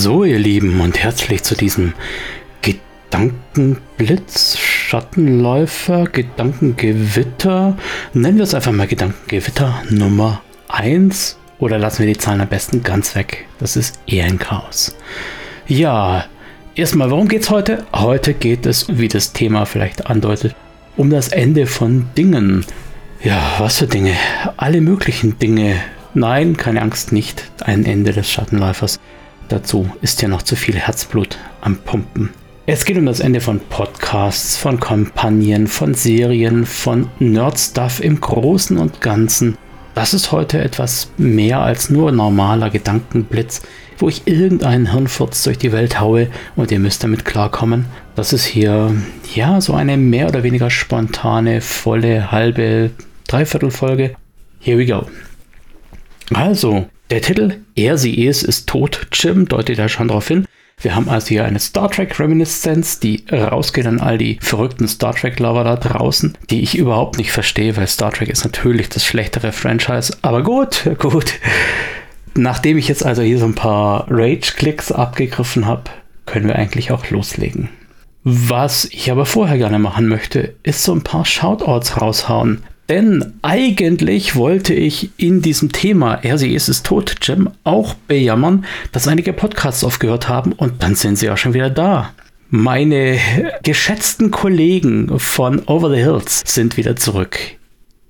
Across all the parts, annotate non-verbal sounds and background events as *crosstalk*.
So, ihr Lieben, und herzlich zu diesem Gedankenblitz, Schattenläufer, Gedankengewitter, nennen wir es einfach mal Gedankengewitter Nummer 1 oder lassen wir die Zahlen am besten ganz weg. Das ist eher ein Chaos. Ja, erstmal, worum geht es heute? Heute geht es, wie das Thema vielleicht andeutet, um das Ende von Dingen. Ja, was für Dinge? Alle möglichen Dinge. Nein, keine Angst, nicht ein Ende des Schattenläufers. Dazu ist ja noch zu viel Herzblut am Pumpen. Es geht um das Ende von Podcasts, von Kampagnen, von Serien, von Nerd-Stuff im Großen und Ganzen. Das ist heute etwas mehr als nur normaler Gedankenblitz, wo ich irgendeinen Hirnfurz durch die Welt haue und ihr müsst damit klarkommen. Das ist hier, ja, so eine mehr oder weniger spontane, volle, halbe, dreiviertel Folge. Here we go. Also, der Titel Er, sie, es ist tot, Jim deutet ja schon darauf hin. Wir haben also hier eine Star Trek Reminiszenz, die rausgeht an all die verrückten Star Trek Lover da draußen, die ich überhaupt nicht verstehe, weil Star Trek ist natürlich das schlechtere Franchise. Aber gut, *laughs* gut. Nachdem ich jetzt also hier so ein paar Rage-Klicks abgegriffen habe, können wir eigentlich auch loslegen. Was ich aber vorher gerne machen möchte, ist so ein paar Shoutouts raushauen. Denn eigentlich wollte ich in diesem Thema, er, sie ist es tot, Jim, auch bejammern, dass einige Podcasts aufgehört haben und dann sind sie auch schon wieder da. Meine geschätzten Kollegen von Over the Hills sind wieder zurück.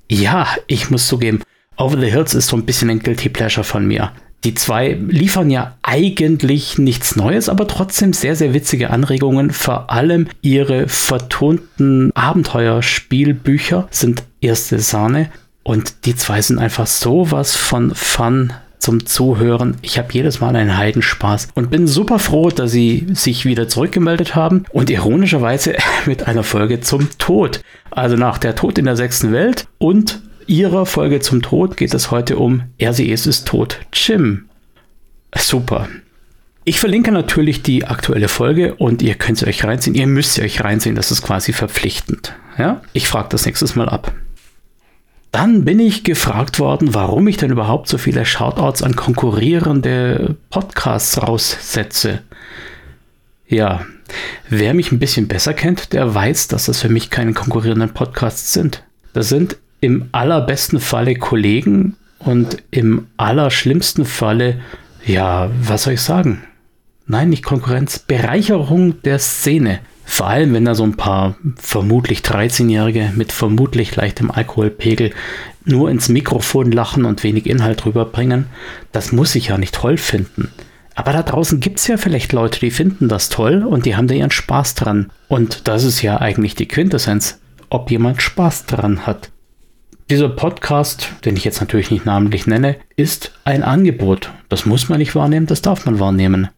Ja, ich muss zugeben, Over the Hills ist so ein bisschen ein Guilty Pleasure von mir. Die zwei liefern ja eigentlich nichts Neues, aber trotzdem sehr, sehr witzige Anregungen. Vor allem ihre vertonten Abenteuerspielbücher sind erste Sahne. Und die zwei sind einfach so was von Fun zum Zuhören. Ich habe jedes Mal einen Heidenspaß und bin super froh, dass sie sich wieder zurückgemeldet haben und ironischerweise *laughs* mit einer Folge zum Tod. Also nach der Tod in der sechsten Welt und ihrer Folge zum Tod geht es heute um Er, sie, es ist tot. Jim. Super. Ich verlinke natürlich die aktuelle Folge und ihr könnt sie euch reinziehen. Ihr müsst sie euch reinziehen, das ist quasi verpflichtend. Ja? Ich frage das nächstes Mal ab. Dann bin ich gefragt worden, warum ich denn überhaupt so viele Shoutouts an konkurrierende Podcasts raussetze. Ja, wer mich ein bisschen besser kennt, der weiß, dass das für mich keine konkurrierenden Podcasts sind. Das sind im allerbesten Falle Kollegen und im allerschlimmsten Falle, ja, was soll ich sagen? Nein, nicht Konkurrenz, Bereicherung der Szene. Vor allem, wenn da so ein paar vermutlich 13-Jährige mit vermutlich leichtem Alkoholpegel nur ins Mikrofon lachen und wenig Inhalt rüberbringen, das muss ich ja nicht toll finden. Aber da draußen gibt es ja vielleicht Leute, die finden das toll und die haben da ihren Spaß dran. Und das ist ja eigentlich die Quintessenz, ob jemand Spaß dran hat. Dieser Podcast, den ich jetzt natürlich nicht namentlich nenne, ist ein Angebot. Das muss man nicht wahrnehmen, das darf man wahrnehmen.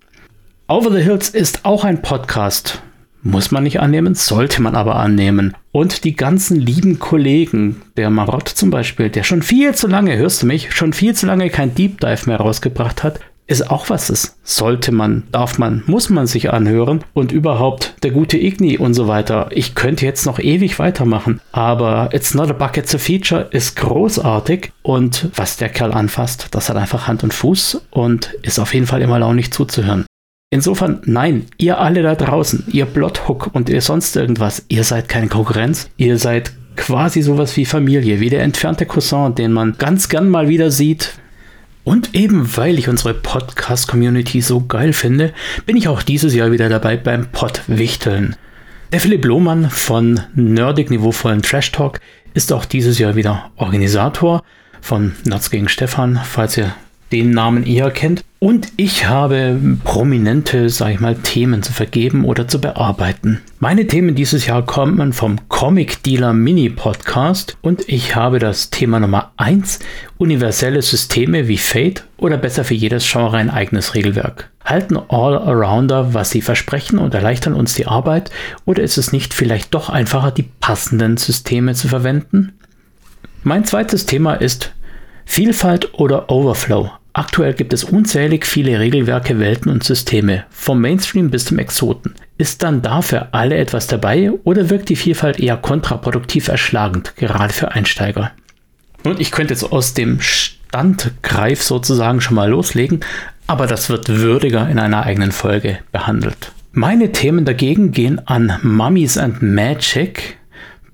Over the Hills ist auch ein Podcast. Muss man nicht annehmen, sollte man aber annehmen. Und die ganzen lieben Kollegen, der Marott zum Beispiel, der schon viel zu lange, hörst du mich, schon viel zu lange kein Deep Dive mehr rausgebracht hat, ist auch was ist. Sollte man, darf man, muss man sich anhören. Und überhaupt der gute Igni und so weiter. Ich könnte jetzt noch ewig weitermachen. Aber It's Not a Bucket to Feature ist großartig. Und was der Kerl anfasst, das hat einfach Hand und Fuß und ist auf jeden Fall immer launig zuzuhören. Insofern, nein, ihr alle da draußen, ihr Blothook und ihr sonst irgendwas, ihr seid keine Konkurrenz. Ihr seid quasi sowas wie Familie, wie der entfernte Cousin, den man ganz gern mal wieder sieht, und eben weil ich unsere Podcast-Community so geil finde, bin ich auch dieses Jahr wieder dabei beim Pottwichteln. Der Philipp Lohmann von Nerdig Niveauvollen Trash Talk ist auch dieses Jahr wieder Organisator von Nerds gegen Stefan, falls ihr den Namen eher kennt. Und ich habe prominente, sag ich mal, Themen zu vergeben oder zu bearbeiten. Meine Themen dieses Jahr kommen vom Comic Dealer Mini Podcast und ich habe das Thema Nummer 1, universelle Systeme wie Fate oder besser für jedes Genre ein eigenes Regelwerk. Halten All-Arounder, was sie versprechen und erleichtern uns die Arbeit oder ist es nicht vielleicht doch einfacher, die passenden Systeme zu verwenden? Mein zweites Thema ist Vielfalt oder Overflow. Aktuell gibt es unzählig viele Regelwerke, Welten und Systeme, vom Mainstream bis zum Exoten. Ist dann da für alle etwas dabei oder wirkt die Vielfalt eher kontraproduktiv erschlagend, gerade für Einsteiger? Und ich könnte jetzt aus dem Standgreif sozusagen schon mal loslegen. aber das wird würdiger in einer eigenen Folge behandelt. Meine Themen dagegen gehen an Mummies and Magic.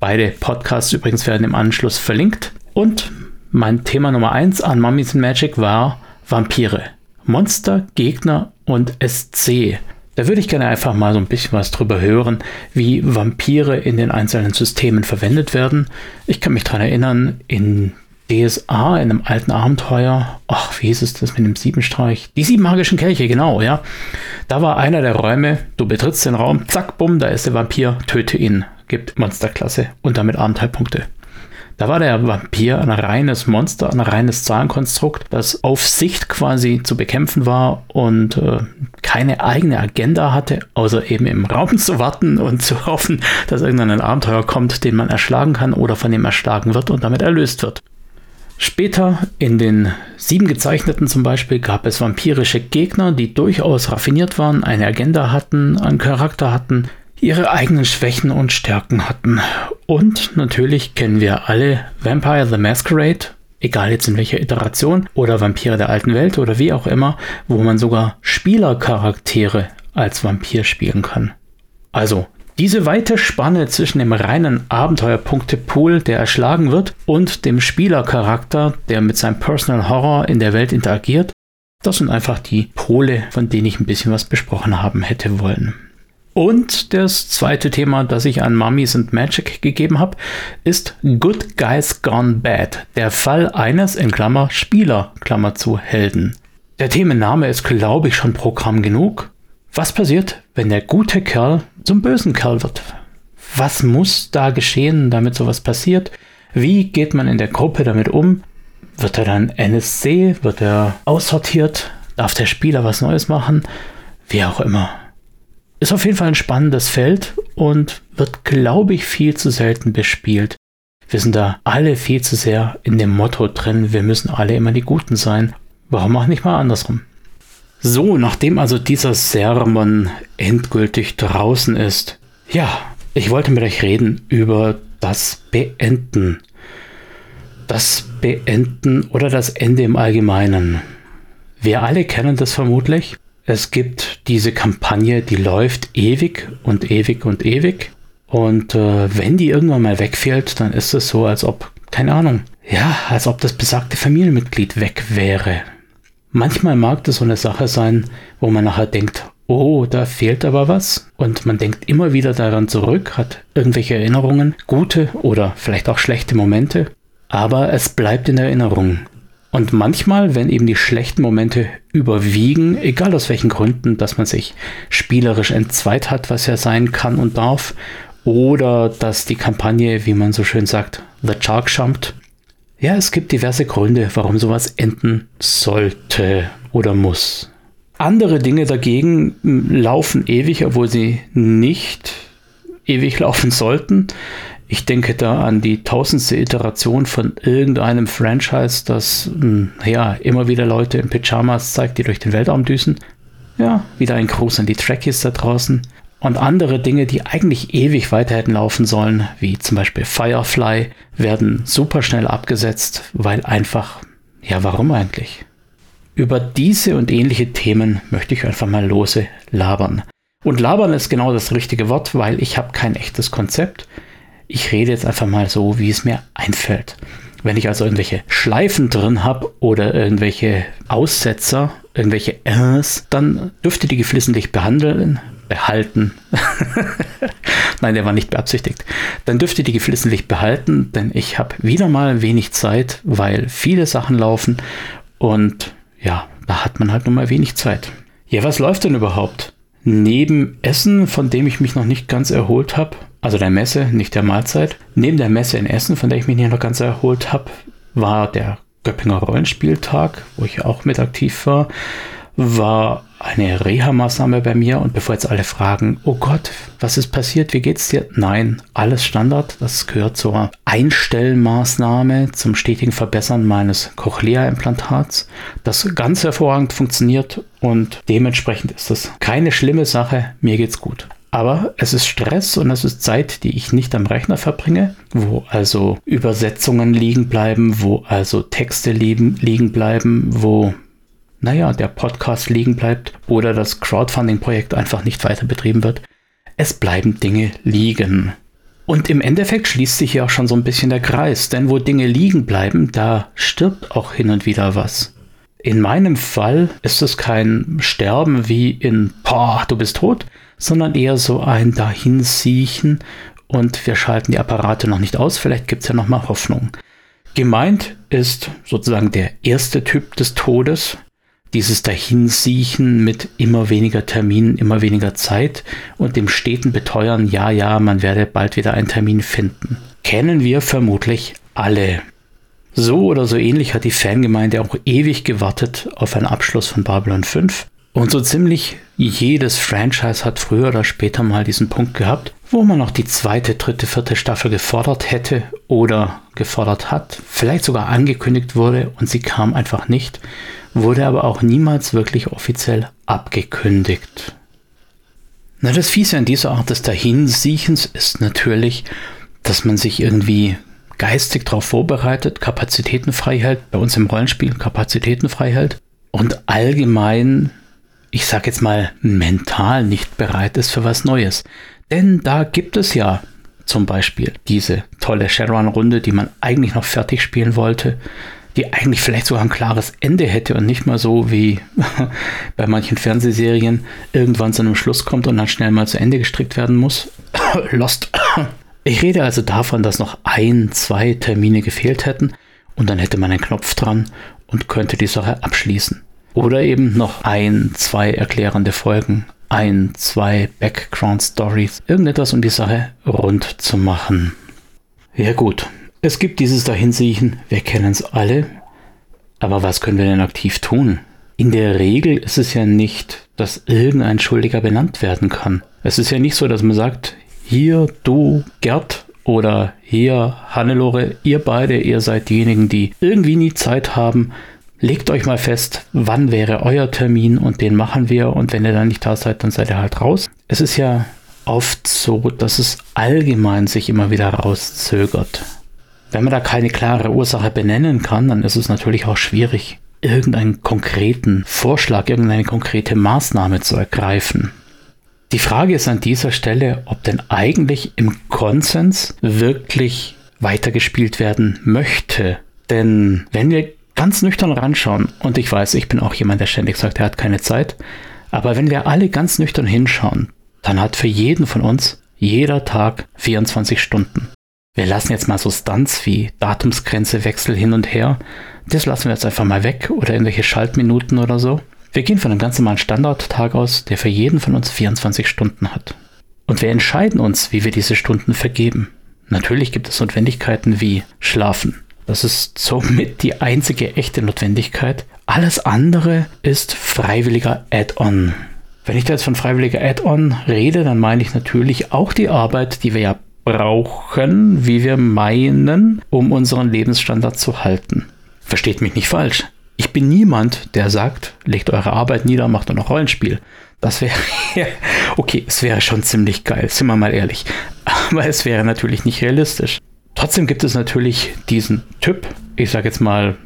Beide Podcasts übrigens werden im Anschluss verlinkt. Und mein Thema Nummer 1 an Mummies and Magic war Vampire. Monster, Gegner und SC. Da würde ich gerne einfach mal so ein bisschen was drüber hören, wie Vampire in den einzelnen Systemen verwendet werden. Ich kann mich daran erinnern, in DSA, in einem alten Abenteuer, ach, wie hieß es das mit dem Siebenstreich? Die sieben magischen Kelche, genau, ja. Da war einer der Räume, du betrittst den Raum, zack, bumm, da ist der Vampir, töte ihn, gibt Monsterklasse und damit Abenteuerpunkte. Da war der Vampir ein reines Monster, ein reines Zahlenkonstrukt, das auf Sicht quasi zu bekämpfen war und äh, keine eigene Agenda hatte, außer eben im Raum zu warten und zu *laughs* hoffen, dass irgendein Abenteuer kommt, den man erschlagen kann oder von dem erschlagen wird und damit erlöst wird. Später in den sieben gezeichneten zum Beispiel gab es vampirische Gegner, die durchaus raffiniert waren, eine Agenda hatten, einen Charakter hatten, ihre eigenen Schwächen und Stärken hatten. Und natürlich kennen wir alle Vampire the Masquerade, egal jetzt in welcher Iteration, oder Vampire der alten Welt oder wie auch immer, wo man sogar Spielercharaktere als Vampir spielen kann. Also diese weite Spanne zwischen dem reinen Abenteuerpunktepool, der erschlagen wird, und dem Spielercharakter, der mit seinem Personal Horror in der Welt interagiert, das sind einfach die Pole, von denen ich ein bisschen was besprochen haben hätte wollen. Und das zweite Thema, das ich an Mummies and Magic gegeben habe, ist Good Guys Gone Bad. Der Fall eines, in Klammer, Spieler, Klammer zu, Helden. Der Themenname ist, glaube ich, schon Programm genug. Was passiert, wenn der gute Kerl zum bösen Kerl wird? Was muss da geschehen, damit sowas passiert? Wie geht man in der Gruppe damit um? Wird er dann NSC? Wird er aussortiert? Darf der Spieler was Neues machen? Wie auch immer. Ist auf jeden Fall ein spannendes Feld und wird, glaube ich, viel zu selten bespielt. Wir sind da alle viel zu sehr in dem Motto drin, wir müssen alle immer die Guten sein. Warum auch nicht mal andersrum? So, nachdem also dieser Sermon endgültig draußen ist, ja, ich wollte mit euch reden über das Beenden. Das Beenden oder das Ende im Allgemeinen. Wir alle kennen das vermutlich. Es gibt diese Kampagne, die läuft ewig und ewig und ewig. Und äh, wenn die irgendwann mal wegfällt, dann ist es so, als ob, keine Ahnung, ja, als ob das besagte Familienmitglied weg wäre. Manchmal mag das so eine Sache sein, wo man nachher denkt, oh, da fehlt aber was. Und man denkt immer wieder daran zurück, hat irgendwelche Erinnerungen, gute oder vielleicht auch schlechte Momente. Aber es bleibt in Erinnerung. Und manchmal, wenn eben die schlechten Momente überwiegen, egal aus welchen Gründen, dass man sich spielerisch entzweit hat, was ja sein kann und darf, oder dass die Kampagne, wie man so schön sagt, The Shark jumpt. Ja, es gibt diverse Gründe, warum sowas enden sollte oder muss. Andere Dinge dagegen laufen ewig, obwohl sie nicht ewig laufen sollten. Ich denke da an die tausendste Iteration von irgendeinem Franchise, das hm, ja immer wieder Leute in Pyjamas zeigt, die durch den Weltraum düsen. Ja, wieder ein Gruß an die Trekkies da draußen. Und andere Dinge, die eigentlich ewig weiter hätten laufen sollen, wie zum Beispiel Firefly, werden super schnell abgesetzt, weil einfach, ja, warum eigentlich? Über diese und ähnliche Themen möchte ich einfach mal lose labern. Und labern ist genau das richtige Wort, weil ich habe kein echtes Konzept ich rede jetzt einfach mal so, wie es mir einfällt. Wenn ich also irgendwelche Schleifen drin habe oder irgendwelche Aussetzer, irgendwelche Rs, dann dürfte die geflissentlich behandeln, behalten. *laughs* Nein, der war nicht beabsichtigt. Dann dürfte die geflissentlich behalten, denn ich habe wieder mal wenig Zeit, weil viele Sachen laufen und ja, da hat man halt nur mal wenig Zeit. Ja, was läuft denn überhaupt? Neben Essen, von dem ich mich noch nicht ganz erholt habe, also der Messe, nicht der Mahlzeit. Neben der Messe in Essen, von der ich mich nicht noch ganz erholt habe, war der Göppinger Rollenspieltag, wo ich auch mit aktiv war, war eine Reha-Maßnahme bei mir und bevor jetzt alle fragen, oh Gott, was ist passiert, wie geht's dir? Nein, alles Standard, das gehört zur Einstellmaßnahme zum stetigen Verbessern meines Cochlea-Implantats, das ganz hervorragend funktioniert und dementsprechend ist das keine schlimme Sache, mir geht's gut. Aber es ist Stress und es ist Zeit, die ich nicht am Rechner verbringe, wo also Übersetzungen liegen bleiben, wo also Texte liegen, liegen bleiben, wo naja, der Podcast liegen bleibt oder das Crowdfunding-Projekt einfach nicht weiter betrieben wird. Es bleiben Dinge liegen. Und im Endeffekt schließt sich ja auch schon so ein bisschen der Kreis, denn wo Dinge liegen bleiben, da stirbt auch hin und wieder was. In meinem Fall ist es kein Sterben wie in, boah, du bist tot, sondern eher so ein Dahinsiechen und wir schalten die Apparate noch nicht aus, vielleicht gibt es ja noch mal Hoffnung. Gemeint ist sozusagen der erste Typ des Todes, dieses Dahinsiechen mit immer weniger Terminen, immer weniger Zeit und dem steten Beteuern, ja, ja, man werde bald wieder einen Termin finden. Kennen wir vermutlich alle. So oder so ähnlich hat die Fangemeinde auch ewig gewartet auf einen Abschluss von Babylon 5 und so ziemlich jedes Franchise hat früher oder später mal diesen Punkt gehabt, wo man noch die zweite, dritte, vierte Staffel gefordert hätte oder gefordert hat, vielleicht sogar angekündigt wurde und sie kam einfach nicht, wurde aber auch niemals wirklich offiziell abgekündigt. Na, das Fiese an dieser Art des Dahinsiechens ist natürlich, dass man sich irgendwie geistig darauf vorbereitet, Kapazitäten frei hält, bei uns im Rollenspiel Kapazitäten frei hält und allgemein ich sag jetzt mal, mental nicht bereit ist für was Neues. Denn da gibt es ja zum Beispiel diese tolle Shadowrun-Runde, die man eigentlich noch fertig spielen wollte, die eigentlich vielleicht sogar ein klares Ende hätte und nicht mal so wie *laughs* bei manchen Fernsehserien irgendwann zu einem Schluss kommt und dann schnell mal zu Ende gestrickt werden muss. *coughs* Lost. *coughs* Ich rede also davon, dass noch ein, zwei Termine gefehlt hätten und dann hätte man einen Knopf dran und könnte die Sache abschließen. Oder eben noch ein, zwei erklärende Folgen, ein, zwei Background Stories, irgendetwas, um die Sache rund zu machen. Ja gut, es gibt dieses Dahinsiechen, wir kennen es alle. Aber was können wir denn aktiv tun? In der Regel ist es ja nicht, dass irgendein Schuldiger benannt werden kann. Es ist ja nicht so, dass man sagt, hier du Gerd oder hier Hannelore, ihr beide, ihr seid diejenigen, die irgendwie nie Zeit haben, legt euch mal fest, wann wäre euer Termin und den machen wir und wenn ihr dann nicht da seid, dann seid ihr halt raus. Es ist ja oft so, dass es allgemein sich immer wieder rauszögert. Wenn man da keine klare Ursache benennen kann, dann ist es natürlich auch schwierig, irgendeinen konkreten Vorschlag, irgendeine konkrete Maßnahme zu ergreifen. Die Frage ist an dieser Stelle, ob denn eigentlich im Konsens wirklich weitergespielt werden möchte. Denn wenn wir ganz nüchtern ranschauen, und ich weiß, ich bin auch jemand, der ständig sagt, er hat keine Zeit, aber wenn wir alle ganz nüchtern hinschauen, dann hat für jeden von uns jeder Tag 24 Stunden. Wir lassen jetzt mal so Stunts wie Datumsgrenzewechsel hin und her. Das lassen wir jetzt einfach mal weg oder irgendwelche Schaltminuten oder so. Wir gehen von einem ganz normalen Standardtag aus, der für jeden von uns 24 Stunden hat. Und wir entscheiden uns, wie wir diese Stunden vergeben. Natürlich gibt es Notwendigkeiten wie Schlafen, das ist somit die einzige echte Notwendigkeit. Alles andere ist freiwilliger Add-on. Wenn ich da jetzt von freiwilliger Add-on rede, dann meine ich natürlich auch die Arbeit, die wir ja brauchen, wie wir meinen, um unseren Lebensstandard zu halten. Versteht mich nicht falsch. Ich bin niemand, der sagt, legt eure Arbeit nieder, macht nur noch Rollenspiel. Das wäre, *laughs* okay, es wäre schon ziemlich geil, sind wir mal ehrlich. Aber es wäre natürlich nicht realistisch. Trotzdem gibt es natürlich diesen Typ, ich sage jetzt mal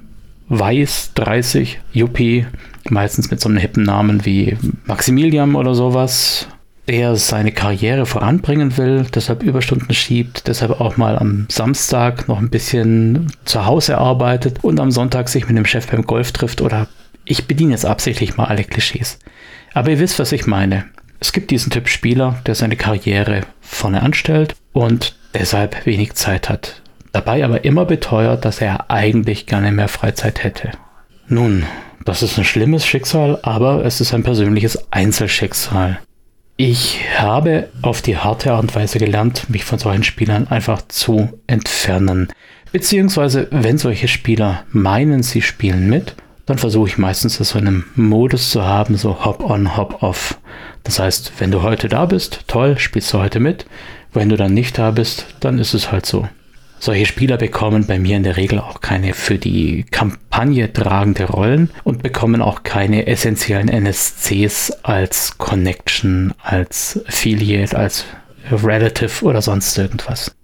Weiß 30, Yuppie, meistens mit so einem hippen Namen wie Maximilian oder sowas, der seine Karriere voranbringen will, deshalb Überstunden schiebt, deshalb auch mal am Samstag noch ein bisschen zu Hause arbeitet und am Sonntag sich mit dem Chef beim Golf trifft oder ich bediene jetzt absichtlich mal alle Klischees. Aber ihr wisst, was ich meine. Es gibt diesen Typ Spieler, der seine Karriere vorne anstellt und deshalb wenig Zeit hat. Dabei aber immer beteuert, dass er eigentlich gerne mehr Freizeit hätte. Nun, das ist ein schlimmes Schicksal, aber es ist ein persönliches Einzelschicksal. Ich habe auf die harte Art und Weise gelernt, mich von solchen Spielern einfach zu entfernen. Beziehungsweise, wenn solche Spieler meinen, sie spielen mit, dann versuche ich meistens so einen Modus zu haben, so Hop-on, Hop-off. Das heißt, wenn du heute da bist, toll, spielst du heute mit. Wenn du dann nicht da bist, dann ist es halt so. Solche Spieler bekommen bei mir in der Regel auch keine für die Kampagne tragende Rollen und bekommen auch keine essentiellen NSCs als Connection, als Affiliate, als Relative oder sonst irgendwas.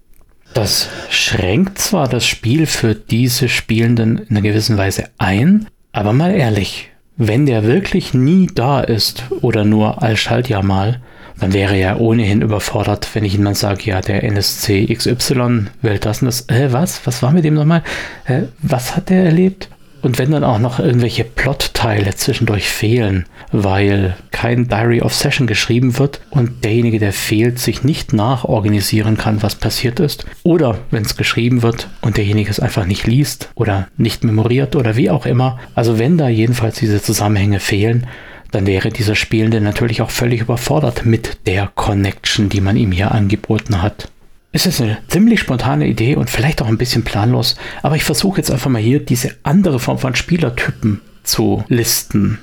Das schränkt zwar das Spiel für diese Spielenden in einer gewissen Weise ein, aber mal ehrlich, wenn der wirklich nie da ist oder nur als Schaltjahr mal, dann wäre er ohnehin überfordert, wenn ich ihm dann sage, ja, der NSC XY will das und das. Äh, was? Was war mit dem nochmal? Äh, was hat der erlebt? Und wenn dann auch noch irgendwelche Plotteile zwischendurch fehlen, weil kein Diary of Session geschrieben wird und derjenige, der fehlt, sich nicht nachorganisieren kann, was passiert ist, oder wenn es geschrieben wird und derjenige es einfach nicht liest oder nicht memoriert oder wie auch immer, also wenn da jedenfalls diese Zusammenhänge fehlen, dann wäre dieser Spielende natürlich auch völlig überfordert mit der Connection, die man ihm hier angeboten hat. Es ist eine ziemlich spontane Idee und vielleicht auch ein bisschen planlos, aber ich versuche jetzt einfach mal hier diese andere Form von Spielertypen zu listen.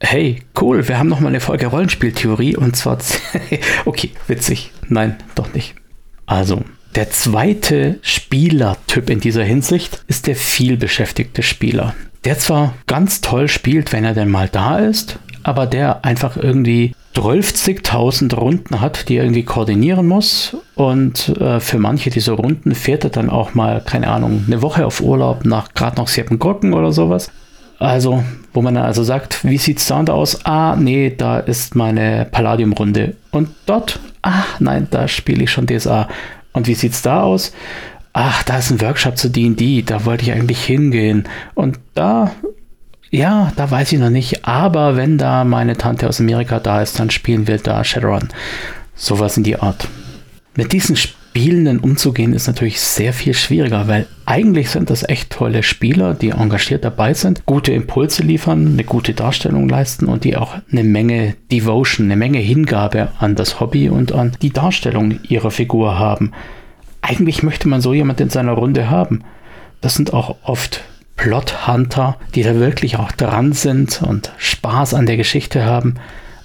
Hey, cool, wir haben noch mal eine Folge Rollenspieltheorie und zwar. *laughs* okay, witzig. Nein, doch nicht. Also, der zweite Spielertyp in dieser Hinsicht ist der vielbeschäftigte Spieler. Der zwar ganz toll spielt, wenn er denn mal da ist, aber der einfach irgendwie 12.000 Runden hat, die er irgendwie koordinieren muss. Und äh, für manche dieser Runden fährt er dann auch mal, keine Ahnung, eine Woche auf Urlaub nach gerade noch Siebengocken oder sowas. Also, wo man dann also sagt, wie sieht es da aus? Ah, nee, da ist meine Palladium-Runde. Und dort, ach nein, da spiele ich schon DSA. Und wie sieht es da aus? Ach, da ist ein Workshop zu D&D, da wollte ich eigentlich hingehen. Und da ja, da weiß ich noch nicht. Aber wenn da meine Tante aus Amerika da ist, dann spielen wir da Shadowrun. Sowas in die Art. Mit diesen Spielenden umzugehen ist natürlich sehr viel schwieriger, weil eigentlich sind das echt tolle Spieler, die engagiert dabei sind, gute Impulse liefern, eine gute Darstellung leisten und die auch eine Menge Devotion, eine Menge Hingabe an das Hobby und an die Darstellung ihrer Figur haben. Eigentlich möchte man so jemand in seiner Runde haben. Das sind auch oft Plot-Hunter, die da wirklich auch dran sind und Spaß an der Geschichte haben.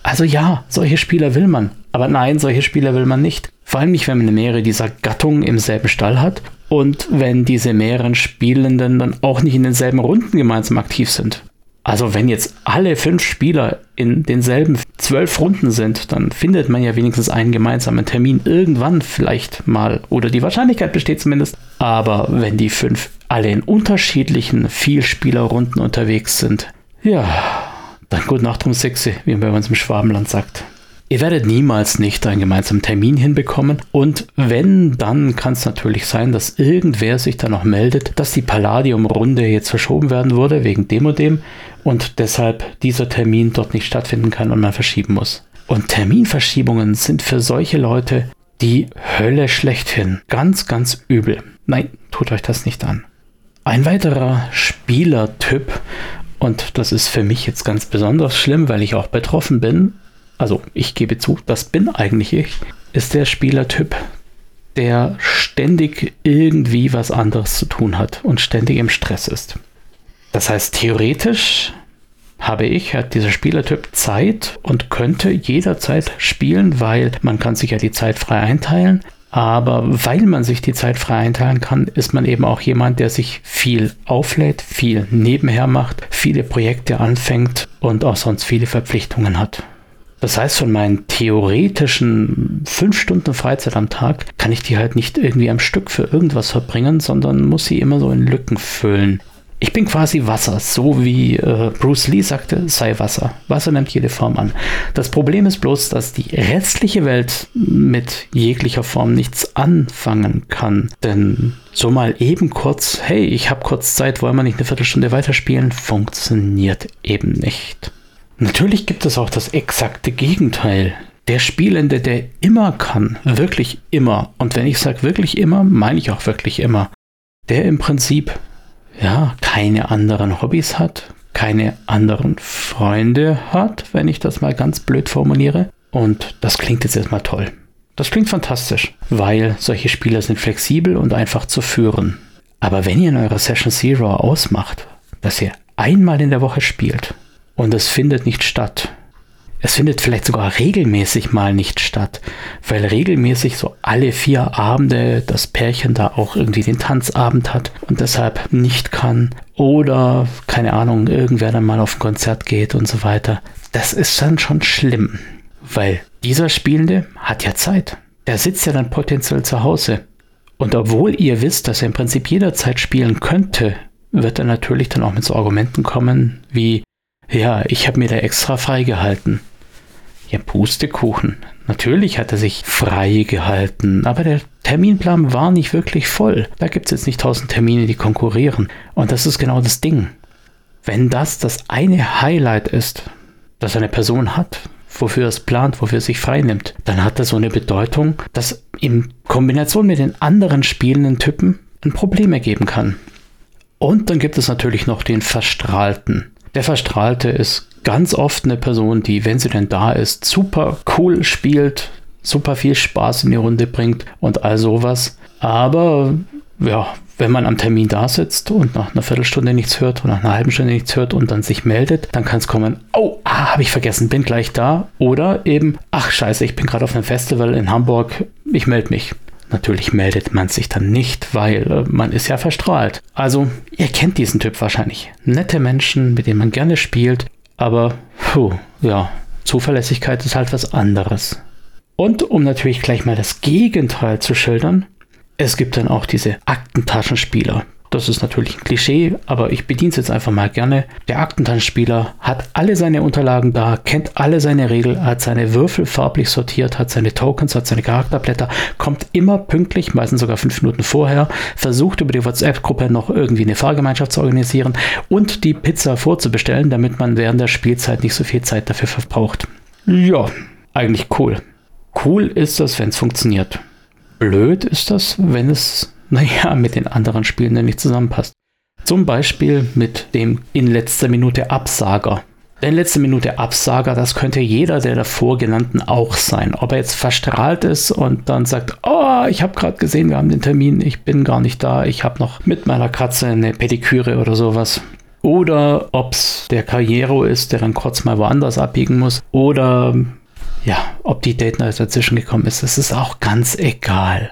Also ja, solche Spieler will man. Aber nein, solche Spieler will man nicht. Vor allem nicht, wenn man mehrere dieser Gattungen im selben Stall hat und wenn diese mehreren Spielenden dann auch nicht in denselben Runden gemeinsam aktiv sind. Also wenn jetzt alle fünf Spieler in denselben zwölf Runden sind, dann findet man ja wenigstens einen gemeinsamen Termin irgendwann vielleicht mal. Oder die Wahrscheinlichkeit besteht zumindest. Aber wenn die fünf alle in unterschiedlichen Vielspielerrunden unterwegs sind, ja, dann gut Nacht um sechs, wie man bei uns im Schwabenland sagt. Ihr werdet niemals nicht einen gemeinsamen Termin hinbekommen und wenn, dann kann es natürlich sein, dass irgendwer sich dann noch meldet, dass die Palladium-Runde jetzt verschoben werden wurde wegen dem und dem und deshalb dieser Termin dort nicht stattfinden kann und man verschieben muss. Und Terminverschiebungen sind für solche Leute die Hölle schlechthin. Ganz, ganz übel. Nein, tut euch das nicht an. Ein weiterer Spielertyp, und das ist für mich jetzt ganz besonders schlimm, weil ich auch betroffen bin, also ich gebe zu, das bin eigentlich ich, ist der Spielertyp, der ständig irgendwie was anderes zu tun hat und ständig im Stress ist. Das heißt, theoretisch habe ich, hat dieser Spielertyp Zeit und könnte jederzeit spielen, weil man kann sich ja die Zeit frei einteilen. Aber weil man sich die Zeit frei einteilen kann, ist man eben auch jemand, der sich viel auflädt, viel nebenher macht, viele Projekte anfängt und auch sonst viele Verpflichtungen hat. Das heißt, von meinen theoretischen fünf Stunden Freizeit am Tag kann ich die halt nicht irgendwie am Stück für irgendwas verbringen, sondern muss sie immer so in Lücken füllen. Ich bin quasi Wasser, so wie äh, Bruce Lee sagte, sei Wasser. Wasser nimmt jede Form an. Das Problem ist bloß, dass die restliche Welt mit jeglicher Form nichts anfangen kann. Denn so mal eben kurz, hey, ich habe kurz Zeit, wollen wir nicht eine Viertelstunde weiterspielen, funktioniert eben nicht. Natürlich gibt es auch das exakte Gegenteil. Der Spielende, der immer kann, wirklich immer, und wenn ich sage wirklich immer, meine ich auch wirklich immer, der im Prinzip ja keine anderen Hobbys hat, keine anderen Freunde hat, wenn ich das mal ganz blöd formuliere. Und das klingt jetzt erstmal toll. Das klingt fantastisch, weil solche Spieler sind flexibel und einfach zu führen. Aber wenn ihr in eurer Session Zero ausmacht, dass ihr einmal in der Woche spielt, und es findet nicht statt. Es findet vielleicht sogar regelmäßig mal nicht statt, weil regelmäßig so alle vier Abende das Pärchen da auch irgendwie den Tanzabend hat und deshalb nicht kann oder keine Ahnung, irgendwer dann mal auf ein Konzert geht und so weiter. Das ist dann schon schlimm, weil dieser Spielende hat ja Zeit. Der sitzt ja dann potenziell zu Hause. Und obwohl ihr wisst, dass er im Prinzip jederzeit spielen könnte, wird er natürlich dann auch mit so Argumenten kommen wie, Ja, ich habe mir da extra freigehalten. Ja, Pustekuchen. Natürlich hat er sich frei gehalten, aber der Terminplan war nicht wirklich voll. Da gibt es jetzt nicht tausend Termine, die konkurrieren. Und das ist genau das Ding. Wenn das das eine Highlight ist, das eine Person hat, wofür er es plant, wofür er sich freinimmt, dann hat das so eine Bedeutung, dass in Kombination mit den anderen spielenden Typen ein Problem ergeben kann. Und dann gibt es natürlich noch den Verstrahlten. Der Verstrahlte ist ganz oft eine Person, die, wenn sie denn da ist, super cool spielt, super viel Spaß in die Runde bringt und all sowas. Aber ja, wenn man am Termin da sitzt und nach einer Viertelstunde nichts hört oder nach einer halben Stunde nichts hört und dann sich meldet, dann kann es kommen, oh, ah, habe ich vergessen, bin gleich da. Oder eben, ach scheiße, ich bin gerade auf einem Festival in Hamburg, ich melde mich. Natürlich meldet man sich dann nicht, weil äh, man ist ja verstrahlt. Also, ihr kennt diesen Typ wahrscheinlich. Nette Menschen, mit denen man gerne spielt, aber, puh, ja, Zuverlässigkeit ist halt was anderes. Und um natürlich gleich mal das Gegenteil zu schildern, es gibt dann auch diese Aktentaschenspieler. Das ist natürlich ein Klischee, aber ich bediene es jetzt einfach mal gerne. Der Aktentanzspieler hat alle seine Unterlagen da, kennt alle seine Regeln, hat seine Würfel farblich sortiert, hat seine Tokens, hat seine Charakterblätter, kommt immer pünktlich, meistens sogar fünf Minuten vorher, versucht über die WhatsApp-Gruppe noch irgendwie eine Fahrgemeinschaft zu organisieren und die Pizza vorzubestellen, damit man während der Spielzeit nicht so viel Zeit dafür verbraucht. Ja, eigentlich cool. Cool ist das, wenn es funktioniert. Blöd ist das, wenn es naja, mit den anderen Spielen nicht zusammenpasst. Zum Beispiel mit dem in letzter Minute Absager. In letzter Minute Absager, das könnte jeder der davor genannten auch sein. Ob er jetzt verstrahlt ist und dann sagt, oh, ich habe gerade gesehen, wir haben den Termin, ich bin gar nicht da, ich habe noch mit meiner Katze eine Pediküre oder sowas. Oder ob es der Karriero ist, der dann kurz mal woanders abbiegen muss. Oder ja, ob die Date Night dazwischen gekommen ist, das ist auch ganz egal.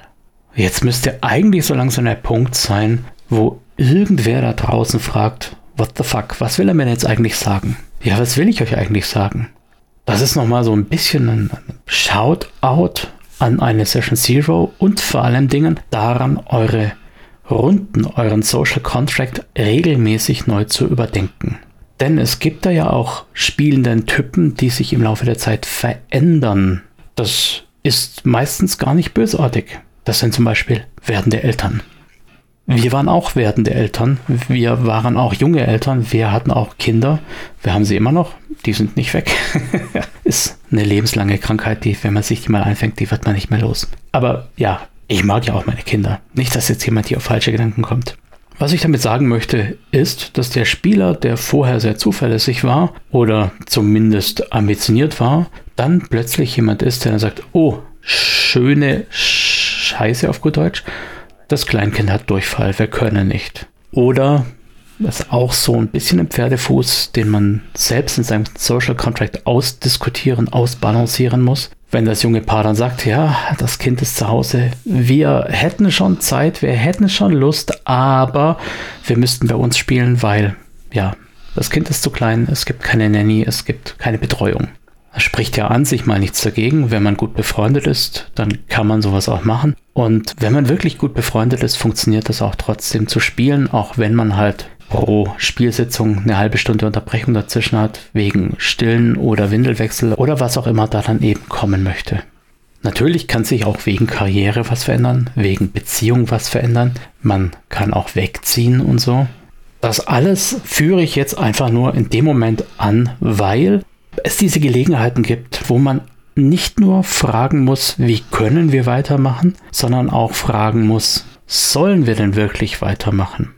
Jetzt müsste eigentlich so langsam der Punkt sein, wo irgendwer da draußen fragt, what the fuck, was will er mir jetzt eigentlich sagen? Ja, was will ich euch eigentlich sagen? Das ist nochmal so ein bisschen ein Shoutout an eine Session Zero und vor allem Dingen daran, eure Runden, euren Social Contract regelmäßig neu zu überdenken. Denn es gibt da ja auch spielenden Typen, die sich im Laufe der Zeit verändern. Das ist meistens gar nicht bösartig. Das sind zum Beispiel werdende Eltern. Wir waren auch werdende Eltern. Wir waren auch junge Eltern. Wir hatten auch Kinder. Wir haben sie immer noch. Die sind nicht weg. *laughs* ist eine lebenslange Krankheit, die, wenn man sich die mal einfängt, die wird man nicht mehr los. Aber ja, ich mag ja auch meine Kinder. Nicht, dass jetzt jemand hier auf falsche Gedanken kommt. Was ich damit sagen möchte, ist, dass der Spieler, der vorher sehr zuverlässig war oder zumindest ambitioniert war, dann plötzlich jemand ist, der dann sagt, oh, schöne Scheiße auf gut Deutsch. Das Kleinkind hat Durchfall, wir können nicht. Oder ist auch so ein bisschen ein Pferdefuß, den man selbst in seinem Social Contract ausdiskutieren, ausbalancieren muss. Wenn das junge Paar dann sagt, ja, das Kind ist zu Hause, wir hätten schon Zeit, wir hätten schon Lust, aber wir müssten bei uns spielen, weil, ja, das Kind ist zu klein, es gibt keine Nanny, es gibt keine Betreuung. Da spricht ja an sich mal nichts dagegen. Wenn man gut befreundet ist, dann kann man sowas auch machen. Und wenn man wirklich gut befreundet ist, funktioniert das auch trotzdem zu spielen, auch wenn man halt pro Spielsitzung eine halbe Stunde Unterbrechung dazwischen hat, wegen Stillen oder Windelwechsel oder was auch immer da dann eben kommen möchte. Natürlich kann sich auch wegen Karriere was verändern, wegen Beziehung was verändern. Man kann auch wegziehen und so. Das alles führe ich jetzt einfach nur in dem Moment an, weil es diese Gelegenheiten gibt, wo man nicht nur fragen muss, wie können wir weitermachen, sondern auch fragen muss, sollen wir denn wirklich weitermachen?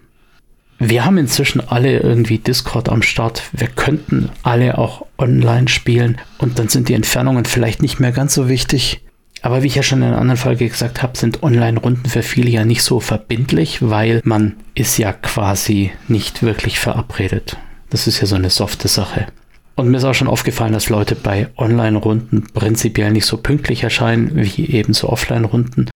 Wir haben inzwischen alle irgendwie Discord am Start. Wir könnten alle auch online spielen und dann sind die Entfernungen vielleicht nicht mehr ganz so wichtig. Aber wie ich ja schon in einer anderen Folge gesagt habe, sind Online-Runden für viele ja nicht so verbindlich, weil man ist ja quasi nicht wirklich verabredet. Das ist ja so eine softe Sache. Und mir ist auch schon aufgefallen, dass Leute bei Online-Runden prinzipiell nicht so pünktlich erscheinen wie eben so Offline-Runden.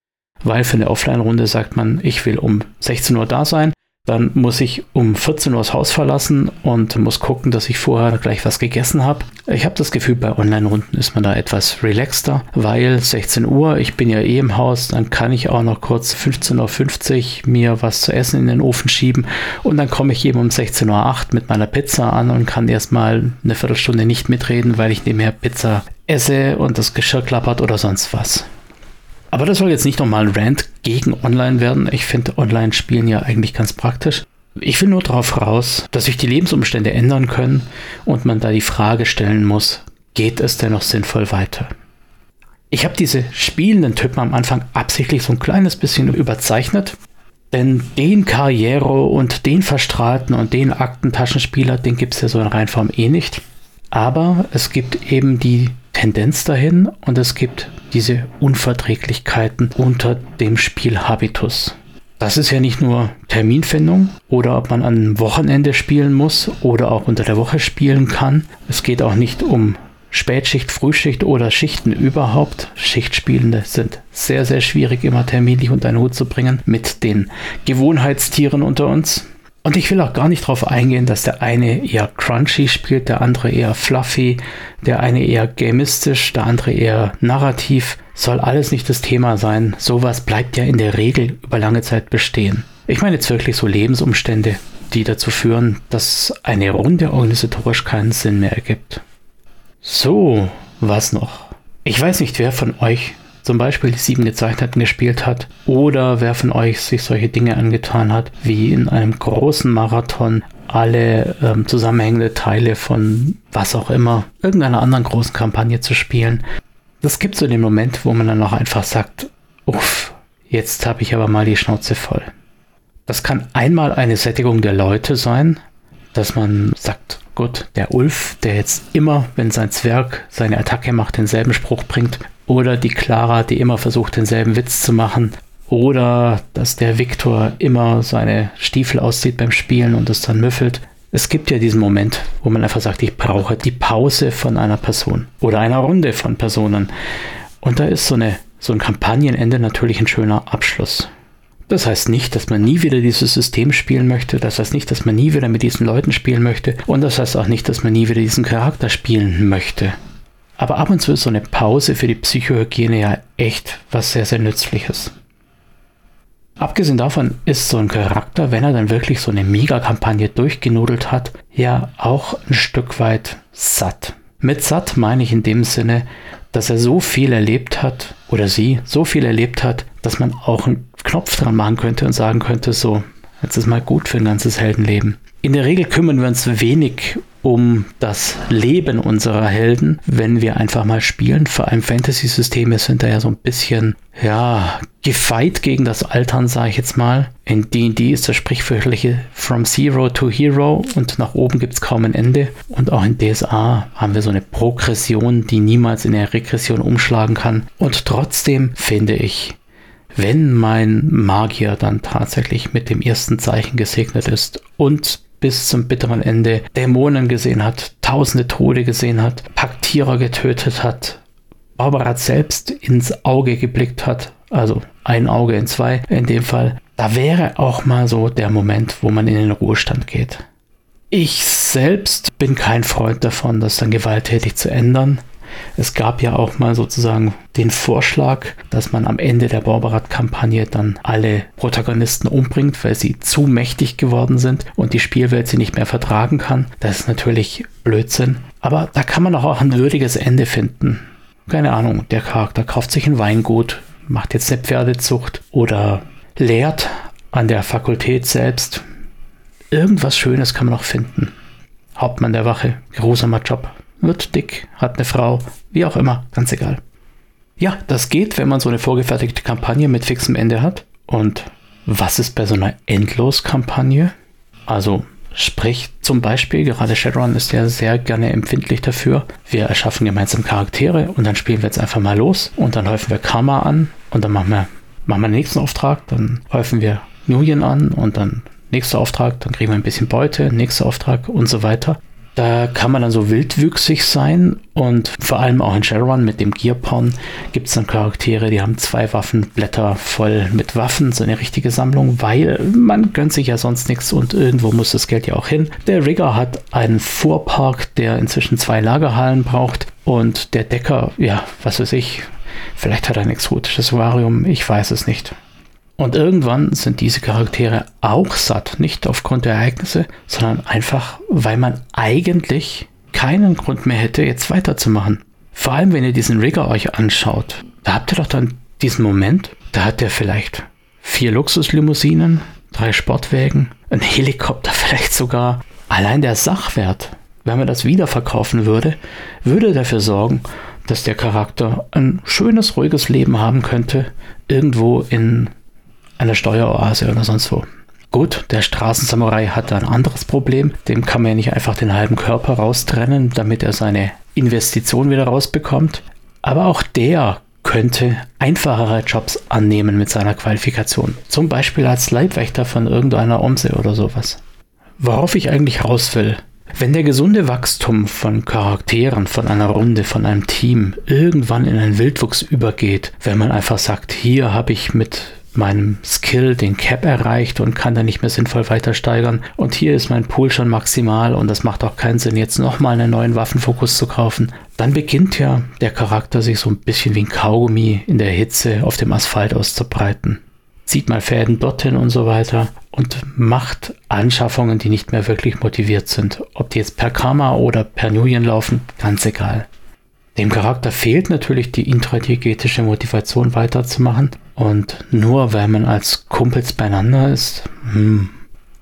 Weil für eine Offline-Runde sagt man, ich will um 16 Uhr da sein. Dann muss ich um 14 Uhr das Haus verlassen und muss gucken, dass ich vorher gleich was gegessen habe. Ich habe das Gefühl, bei Online-Runden ist man da etwas relaxter, weil 16 Uhr, ich bin ja eh im Haus, dann kann ich auch noch kurz 15.50 Uhr mir was zu essen in den Ofen schieben und dann komme ich eben um 16.08 Uhr mit meiner Pizza an und kann erstmal eine Viertelstunde nicht mitreden, weil ich nebenher Pizza esse und das Geschirr klappert oder sonst was. Aber das soll jetzt nicht nochmal ein Rant gegen Online werden. Ich finde Online-Spielen ja eigentlich ganz praktisch. Ich will nur darauf raus, dass sich die Lebensumstände ändern können und man da die Frage stellen muss, geht es denn noch sinnvoll weiter? Ich habe diese spielenden Typen am Anfang absichtlich so ein kleines bisschen überzeichnet, denn den Karriere und den Verstrahlten und den Aktentaschenspieler, den gibt es ja so in Reinform eh nicht. Aber es gibt eben die Tendenz dahin und es gibt diese Unverträglichkeiten unter dem Spielhabitus. Das ist ja nicht nur Terminfindung oder ob man am Wochenende spielen muss oder auch unter der Woche spielen kann. Es geht auch nicht um Spätschicht, Frühschicht oder Schichten überhaupt. Schichtspielende sind sehr, sehr schwierig immer terminlich unter einen Hut zu bringen mit den Gewohnheitstieren unter uns. Und ich will auch gar nicht darauf eingehen, dass der eine eher crunchy spielt, der andere eher fluffy, der eine eher gamistisch, der andere eher narrativ. Soll alles nicht das Thema sein. Sowas bleibt ja in der Regel über lange Zeit bestehen. Ich meine jetzt wirklich so Lebensumstände, die dazu führen, dass eine Runde organisatorisch keinen Sinn mehr ergibt. So, was noch? Ich weiß nicht, wer von euch zum Beispiel die sieben Gezeichneten gespielt hat oder wer von euch sich solche Dinge angetan hat, wie in einem großen Marathon alle ähm, zusammenhängende Teile von was auch immer, irgendeiner anderen großen Kampagne zu spielen. Das gibt so den Moment, wo man dann auch einfach sagt, uff, jetzt habe ich aber mal die Schnauze voll. Das kann einmal eine Sättigung der Leute sein, dass man sagt, gut, der Ulf, der jetzt immer, wenn sein Zwerg seine Attacke macht, denselben Spruch bringt, oder die Clara, die immer versucht, denselben Witz zu machen. Oder dass der Viktor immer seine Stiefel auszieht beim Spielen und es dann müffelt. Es gibt ja diesen Moment, wo man einfach sagt, ich brauche die Pause von einer Person oder einer Runde von Personen. Und da ist so, eine, so ein Kampagnenende natürlich ein schöner Abschluss. Das heißt nicht, dass man nie wieder dieses System spielen möchte. Das heißt nicht, dass man nie wieder mit diesen Leuten spielen möchte. Und das heißt auch nicht, dass man nie wieder diesen Charakter spielen möchte. Aber ab und zu ist so eine Pause für die Psychohygiene ja echt was sehr, sehr Nützliches. Abgesehen davon ist so ein Charakter, wenn er dann wirklich so eine Mega-Kampagne durchgenudelt hat, ja auch ein Stück weit satt. Mit satt meine ich in dem Sinne, dass er so viel erlebt hat oder sie so viel erlebt hat, dass man auch einen Knopf dran machen könnte und sagen könnte, so, jetzt ist mal gut für ein ganzes Heldenleben. In der Regel kümmern wir uns wenig um das Leben unserer Helden, wenn wir einfach mal spielen. Vor allem Fantasy-Systeme sind da ja so ein bisschen, ja, gefeit gegen das Altern, sage ich jetzt mal. In D&D ist das sprichwörtliche From Zero to Hero und nach oben gibt es kaum ein Ende. Und auch in DSA haben wir so eine Progression, die niemals in eine Regression umschlagen kann. Und trotzdem finde ich, wenn mein Magier dann tatsächlich mit dem ersten Zeichen gesegnet ist und bis zum bitteren Ende Dämonen gesehen hat, tausende Tode gesehen hat, Paktierer getötet hat, Barbara selbst ins Auge geblickt hat, also ein Auge in zwei in dem Fall, da wäre auch mal so der Moment, wo man in den Ruhestand geht. Ich selbst bin kein Freund davon, das dann gewalttätig zu ändern. Es gab ja auch mal sozusagen den Vorschlag, dass man am Ende der Borberat-Kampagne dann alle Protagonisten umbringt, weil sie zu mächtig geworden sind und die Spielwelt sie nicht mehr vertragen kann. Das ist natürlich Blödsinn. Aber da kann man auch ein würdiges Ende finden. Keine Ahnung, der Charakter kauft sich ein Weingut, macht jetzt eine Pferdezucht oder lehrt an der Fakultät selbst. Irgendwas Schönes kann man noch finden. Hauptmann der Wache, geruhsamer Job wird dick, hat eine Frau, wie auch immer, ganz egal. Ja, das geht, wenn man so eine vorgefertigte Kampagne mit fixem Ende hat. Und was ist bei so einer Endlos-Kampagne? Also Sprich, zum Beispiel, gerade Shadowrun ist ja sehr gerne empfindlich dafür. Wir erschaffen gemeinsam Charaktere und dann spielen wir jetzt einfach mal los und dann häufen wir Karma an und dann machen wir, machen wir den nächsten Auftrag, dann häufen wir Nuyen an und dann nächster Auftrag, dann kriegen wir ein bisschen Beute, nächster Auftrag und so weiter Da kann man dann so wildwüchsig sein und vor allem auch in Shadowrun mit dem Gearporn gibt es dann Charaktere, die haben zwei Waffenblätter voll mit Waffen, so eine richtige Sammlung, weil man gönnt sich ja sonst nichts und irgendwo muss das Geld ja auch hin. Der Rigger hat einen Fuhrpark, der inzwischen zwei Lagerhallen braucht und der Decker, ja, was weiß ich, vielleicht hat er ein exotisches Varium, ich weiß es nicht. Und irgendwann sind diese Charaktere auch satt, nicht aufgrund der Ereignisse, sondern einfach, weil man eigentlich keinen Grund mehr hätte, jetzt weiterzumachen. Vor allem, wenn ihr diesen Rigger euch anschaut, da habt ihr doch dann diesen Moment, da hat er vielleicht vier Luxuslimousinen, drei Sportwägen, ein Helikopter *laughs* vielleicht sogar. Allein der Sachwert, wenn man das wiederverkaufen würde, würde dafür sorgen, dass der Charakter ein schönes, ruhiges Leben haben könnte, irgendwo in einer Steueroase oder sonst wo. Gut, der Straßensamurai hat ein anderes Problem. Dem kann man ja nicht einfach den halben Körper raustrennen, damit er seine Investition wieder rausbekommt. Aber auch der könnte einfachere Jobs annehmen mit seiner Qualifikation. Zum Beispiel als Leibwächter von irgendeiner Omse oder sowas. Worauf ich eigentlich raus will, wenn der gesunde Wachstum von Charakteren, von einer Runde, von einem Team irgendwann in einen Wildwuchs übergeht, wenn man einfach sagt, hier habe ich mit meinem Skill den Cap erreicht und kann dann nicht mehr sinnvoll weiter steigern. Und hier ist mein Pool schon maximal und das macht auch keinen Sinn, jetzt nochmal einen neuen Waffenfokus zu kaufen. Dann beginnt ja der Charakter sich so ein bisschen wie ein Kaugummi in der Hitze auf dem Asphalt auszubreiten. Zieht mal Fäden dorthin und so weiter und macht Anschaffungen, die nicht mehr wirklich motiviert sind. Ob die jetzt per Karma oder per Nuyen laufen, ganz egal. Dem Charakter fehlt natürlich die intradiegetische Motivation weiterzumachen. Und nur weil man als Kumpels beieinander ist. Hm.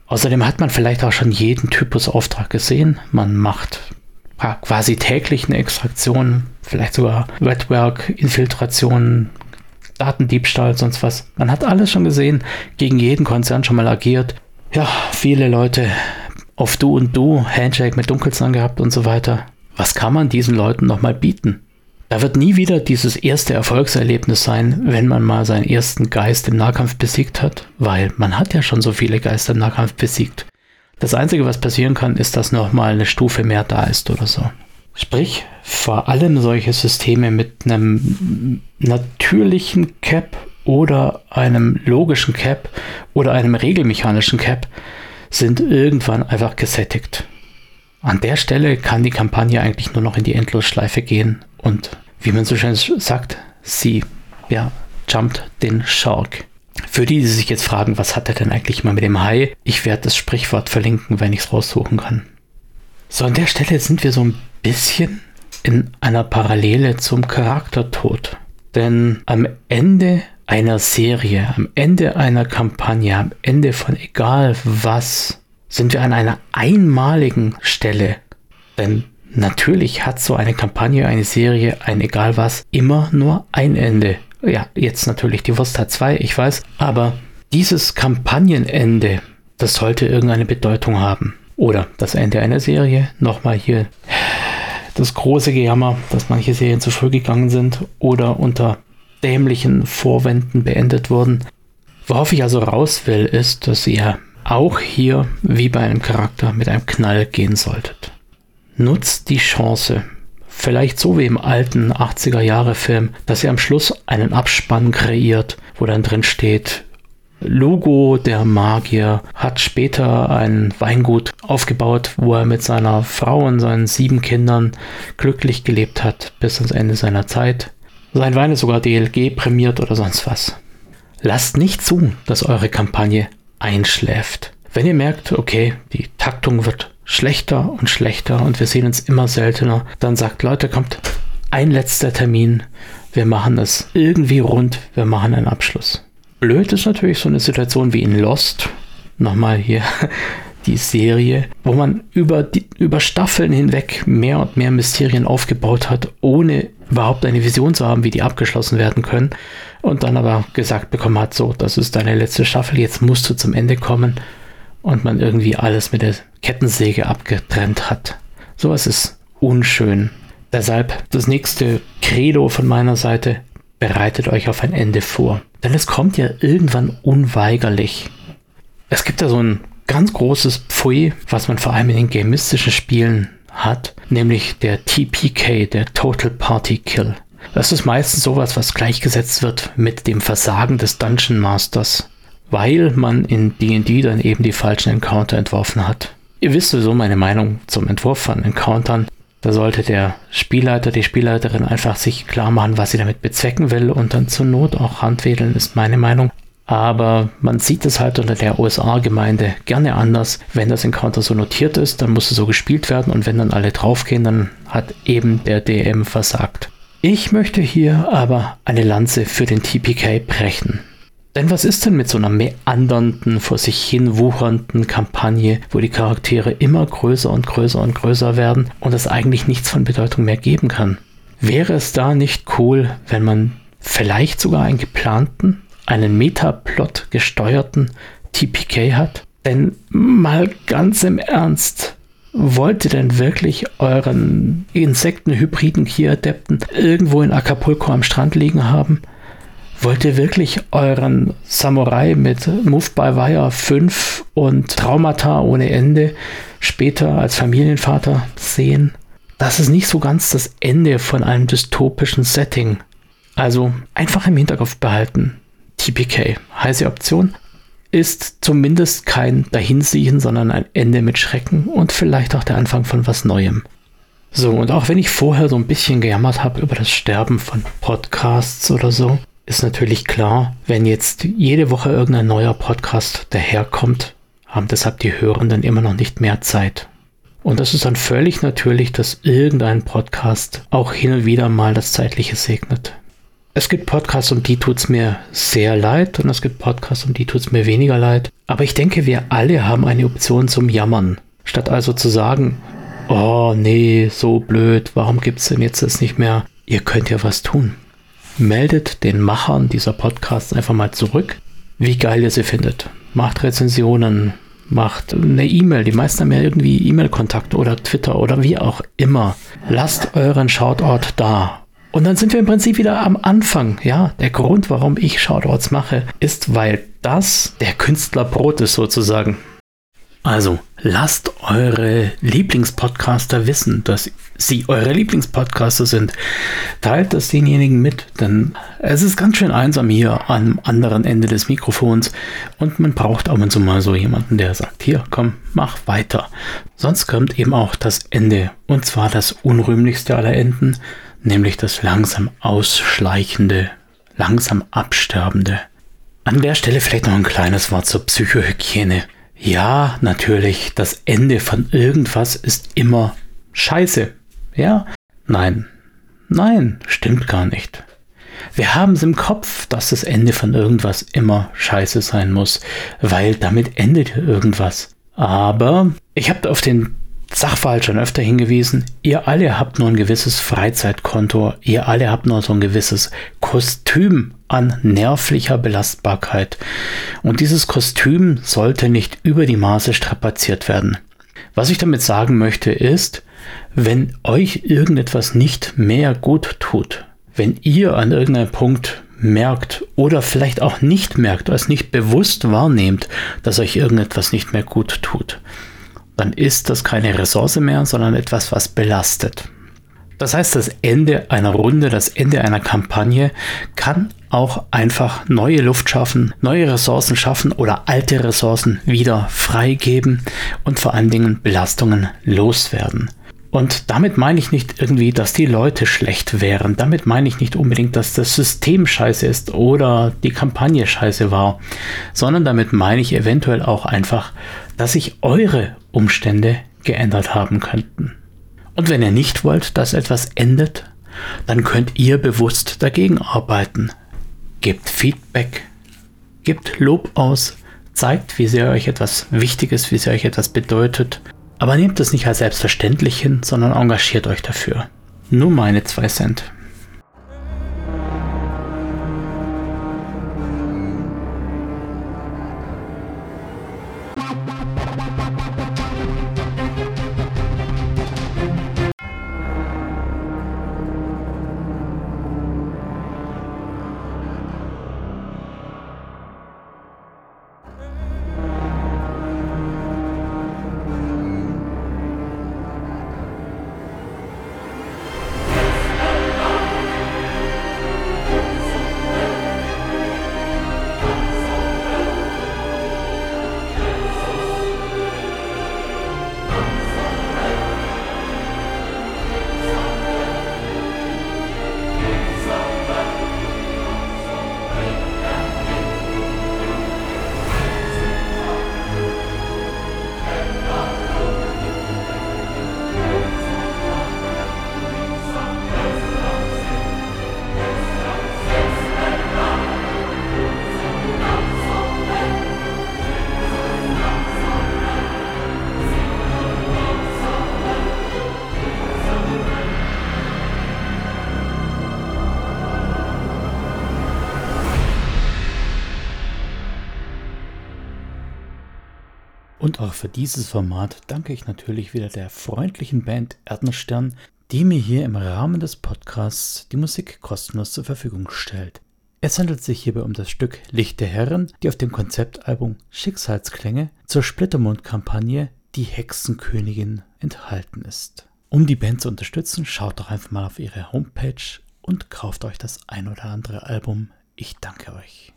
Außerdem hat man vielleicht auch schon jeden Typus Auftrag gesehen. Man macht quasi täglich eine Extraktion, vielleicht sogar Wetwork, Infiltration, Datendiebstahl, sonst was. Man hat alles schon gesehen, gegen jeden Konzern schon mal agiert. Ja, viele Leute auf Du und Du, Handshake mit Dunkelzahn gehabt und so weiter was kann man diesen Leuten nochmal bieten? Da wird nie wieder dieses erste Erfolgserlebnis sein, wenn man mal seinen ersten Geist im Nahkampf besiegt hat, weil man hat ja schon so viele Geister im Nahkampf besiegt. Das Einzige, was passieren kann, ist, dass nochmal eine Stufe mehr da ist oder so. Sprich, vor allem solche Systeme mit einem natürlichen Cap oder einem logischen Cap oder einem regelmechanischen Cap sind irgendwann einfach gesättigt. An der Stelle kann die Kampagne eigentlich nur noch in die Endlosschleife gehen und wie man so schön sagt, sie ja, jumpt den Shark. Für die, die sich jetzt fragen, was hat er denn eigentlich mal mit dem Hai? Ich werde das Sprichwort verlinken, wenn ich es raussuchen kann. So, an der Stelle sind wir so ein bisschen in einer Parallele zum Charaktertod. Denn am Ende einer Serie, am Ende einer Kampagne, am Ende von egal was, sind wir an einer einmaligen Stelle. Denn natürlich hat so eine Kampagne, eine Serie, ein egal was, immer nur ein Ende. Ja, jetzt natürlich die Wurst hat zwei, ich weiß, aber dieses Kampagnenende, das sollte irgendeine Bedeutung haben. Oder das Ende einer Serie, nochmal hier das große Gejammer, dass manche Serien zu früh gegangen sind oder unter dämlichen Vorwänden beendet wurden. Worauf ich also raus will, ist, dass ihr auch hier, wie bei einem Charakter, mit einem Knall gehen solltet. Nutzt die Chance, vielleicht so wie im alten 80er Jahre Film, dass ihr am Schluss einen Abspann kreiert, wo dann drin steht, Logo der Magier hat später ein Weingut aufgebaut, wo er mit seiner Frau und seinen sieben Kindern glücklich gelebt hat bis ans Ende seiner Zeit. Sein Wein ist sogar DLG prämiert oder sonst was. Lasst nicht zu, dass eure Kampagne einschläft. Wenn ihr merkt, okay, die Taktung wird schlechter und schlechter und wir sehen uns immer seltener, dann sagt Leute, kommt ein letzter Termin, wir machen es irgendwie rund, wir machen einen Abschluss. Blöd ist natürlich so eine Situation wie in Lost, nochmal hier *laughs* die Serie, wo man über, die, über Staffeln hinweg mehr und mehr Mysterien aufgebaut hat, ohne überhaupt eine Vision zu haben, wie die abgeschlossen werden können. Und dann aber gesagt bekommen hat, so, das ist deine letzte Staffel, jetzt musst du zum Ende kommen. Und man irgendwie alles mit der Kettensäge abgetrennt hat. Sowas ist unschön. Deshalb das nächste Credo von meiner Seite, bereitet euch auf ein Ende vor. Denn es kommt ja irgendwann unweigerlich. Es gibt ja so ein ganz großes Pfui, was man vor allem in den gamistischen Spielen hat, nämlich der TPK, der Total Party Kill. Das ist meistens sowas, was gleichgesetzt wird mit dem Versagen des Dungeon Masters, weil man in D&D dann eben die falschen Encounter entworfen hat. Ihr wisst sowieso meine Meinung zum Entwurf von Encountern. Da sollte der Spielleiter, die Spielleiterin einfach sich klar machen, was sie damit bezwecken will und dann zur Not auch handwedeln, ist meine Meinung. Aber man sieht es halt unter der USA-Gemeinde gerne anders. Wenn das Encounter so notiert ist, dann muss es so gespielt werden und wenn dann alle draufgehen, dann hat eben der DM versagt. Ich möchte hier aber eine Lanze für den TPK brechen. Denn was ist denn mit so einer meandernden, vor sich hin wuchernden Kampagne, wo die Charaktere immer größer und größer und größer werden und es eigentlich nichts von Bedeutung mehr geben kann? Wäre es da nicht cool, wenn man vielleicht sogar einen geplanten, einen Metaplot gesteuerten TPK hat? Denn mal ganz im Ernst, wollt ihr denn wirklich euren Insektenhybriden Kia-Adepten irgendwo in Acapulco am Strand liegen haben? Wollt ihr wirklich euren Samurai mit Move by Wire 5 und Traumata ohne Ende später als Familienvater sehen? Das ist nicht so ganz das Ende von einem dystopischen Setting. Also einfach im Hinterkopf behalten. TPK, heiße Option, ist zumindest kein Dahinsiechen, sondern ein Ende mit Schrecken und vielleicht auch der Anfang von was Neuem. So, und auch wenn ich vorher so ein bisschen gejammert habe über das Sterben von Podcasts oder so, ist natürlich klar, wenn jetzt jede Woche irgendein neuer Podcast daherkommt, haben deshalb die Hörenden immer noch nicht mehr Zeit. Und das ist dann völlig natürlich, dass irgendein Podcast auch hin und wieder mal das Zeitliche segnet. Es gibt Podcasts, um die tut es mir sehr leid und es gibt Podcasts, um die tut es mir weniger leid. Aber ich denke, wir alle haben eine Option zum Jammern. Statt also zu sagen, oh nee, so blöd, warum gibt es denn jetzt das nicht mehr? Ihr könnt ja was tun. Meldet den Machern dieser Podcasts einfach mal zurück, wie geil ihr sie findet. Macht Rezensionen, macht eine E-Mail. Die meisten haben ja irgendwie E-Mail-Kontakt oder Twitter oder wie auch immer. Lasst euren Shoutout da und dann sind wir im Prinzip wieder am Anfang. Ja, der Grund, warum ich Shoutouts mache, ist, weil das der Künstlerbrot ist sozusagen. Also, lasst eure Lieblingspodcaster wissen, dass sie eure Lieblingspodcaster sind. Teilt das denjenigen mit, denn es ist ganz schön einsam hier am anderen Ende des Mikrofons und man braucht ab und zu mal so jemanden, der sagt, hier, komm, mach weiter. Sonst kommt eben auch das Ende und zwar das unrühmlichste aller Enden, nämlich das langsam ausschleichende, langsam absterbende. An der Stelle vielleicht noch ein kleines Wort zur Psychohygiene. Ja, natürlich, das Ende von irgendwas ist immer scheiße. Ja? Nein. Nein, stimmt gar nicht. Wir haben es im Kopf, dass das Ende von irgendwas immer scheiße sein muss, weil damit endet irgendwas. Aber ich habe auf den Sachverhalt schon öfter hingewiesen, ihr alle habt nur ein gewisses Freizeitkonto, ihr alle habt nur so ein gewisses Kostüm an nervlicher Belastbarkeit. Und dieses Kostüm sollte nicht über die Maße strapaziert werden. Was ich damit sagen möchte ist, wenn euch irgendetwas nicht mehr gut tut, wenn ihr an irgendeinem Punkt merkt oder vielleicht auch nicht merkt, als nicht bewusst wahrnehmt, dass euch irgendetwas nicht mehr gut tut, dann ist das keine Ressource mehr, sondern etwas, was belastet. Das heißt, das Ende einer Runde, das Ende einer Kampagne kann auch einfach neue Luft schaffen, neue Ressourcen schaffen oder alte Ressourcen wieder freigeben und vor allen Dingen Belastungen loswerden. Und damit meine ich nicht irgendwie, dass die Leute schlecht wären. Damit meine ich nicht unbedingt, dass das System scheiße ist oder die Kampagne scheiße war, sondern damit meine ich eventuell auch einfach, dass sich eure Umstände geändert haben könnten. Und wenn ihr nicht wollt, dass etwas endet, dann könnt ihr bewusst dagegen arbeiten. Gebt Feedback, gebt Lob aus, zeigt, wie sehr euch etwas wichtig ist, wie sehr euch etwas bedeutet aber nehmt es nicht als selbstverständlich hin, sondern engagiert euch dafür. Nur meine zwei Cent. Auch für dieses Format danke ich natürlich wieder der freundlichen Band Erdnerstern, die mir hier im Rahmen des Podcasts die Musik kostenlos zur Verfügung stellt. Es handelt sich hierbei um das Stück Licht der Herren, die auf dem Konzeptalbum Schicksalsklänge zur Splittermond-Kampagne Die Hexenkönigin enthalten ist. Um die Band zu unterstützen, schaut doch einfach mal auf ihre Homepage und kauft euch das ein oder andere Album. Ich danke euch.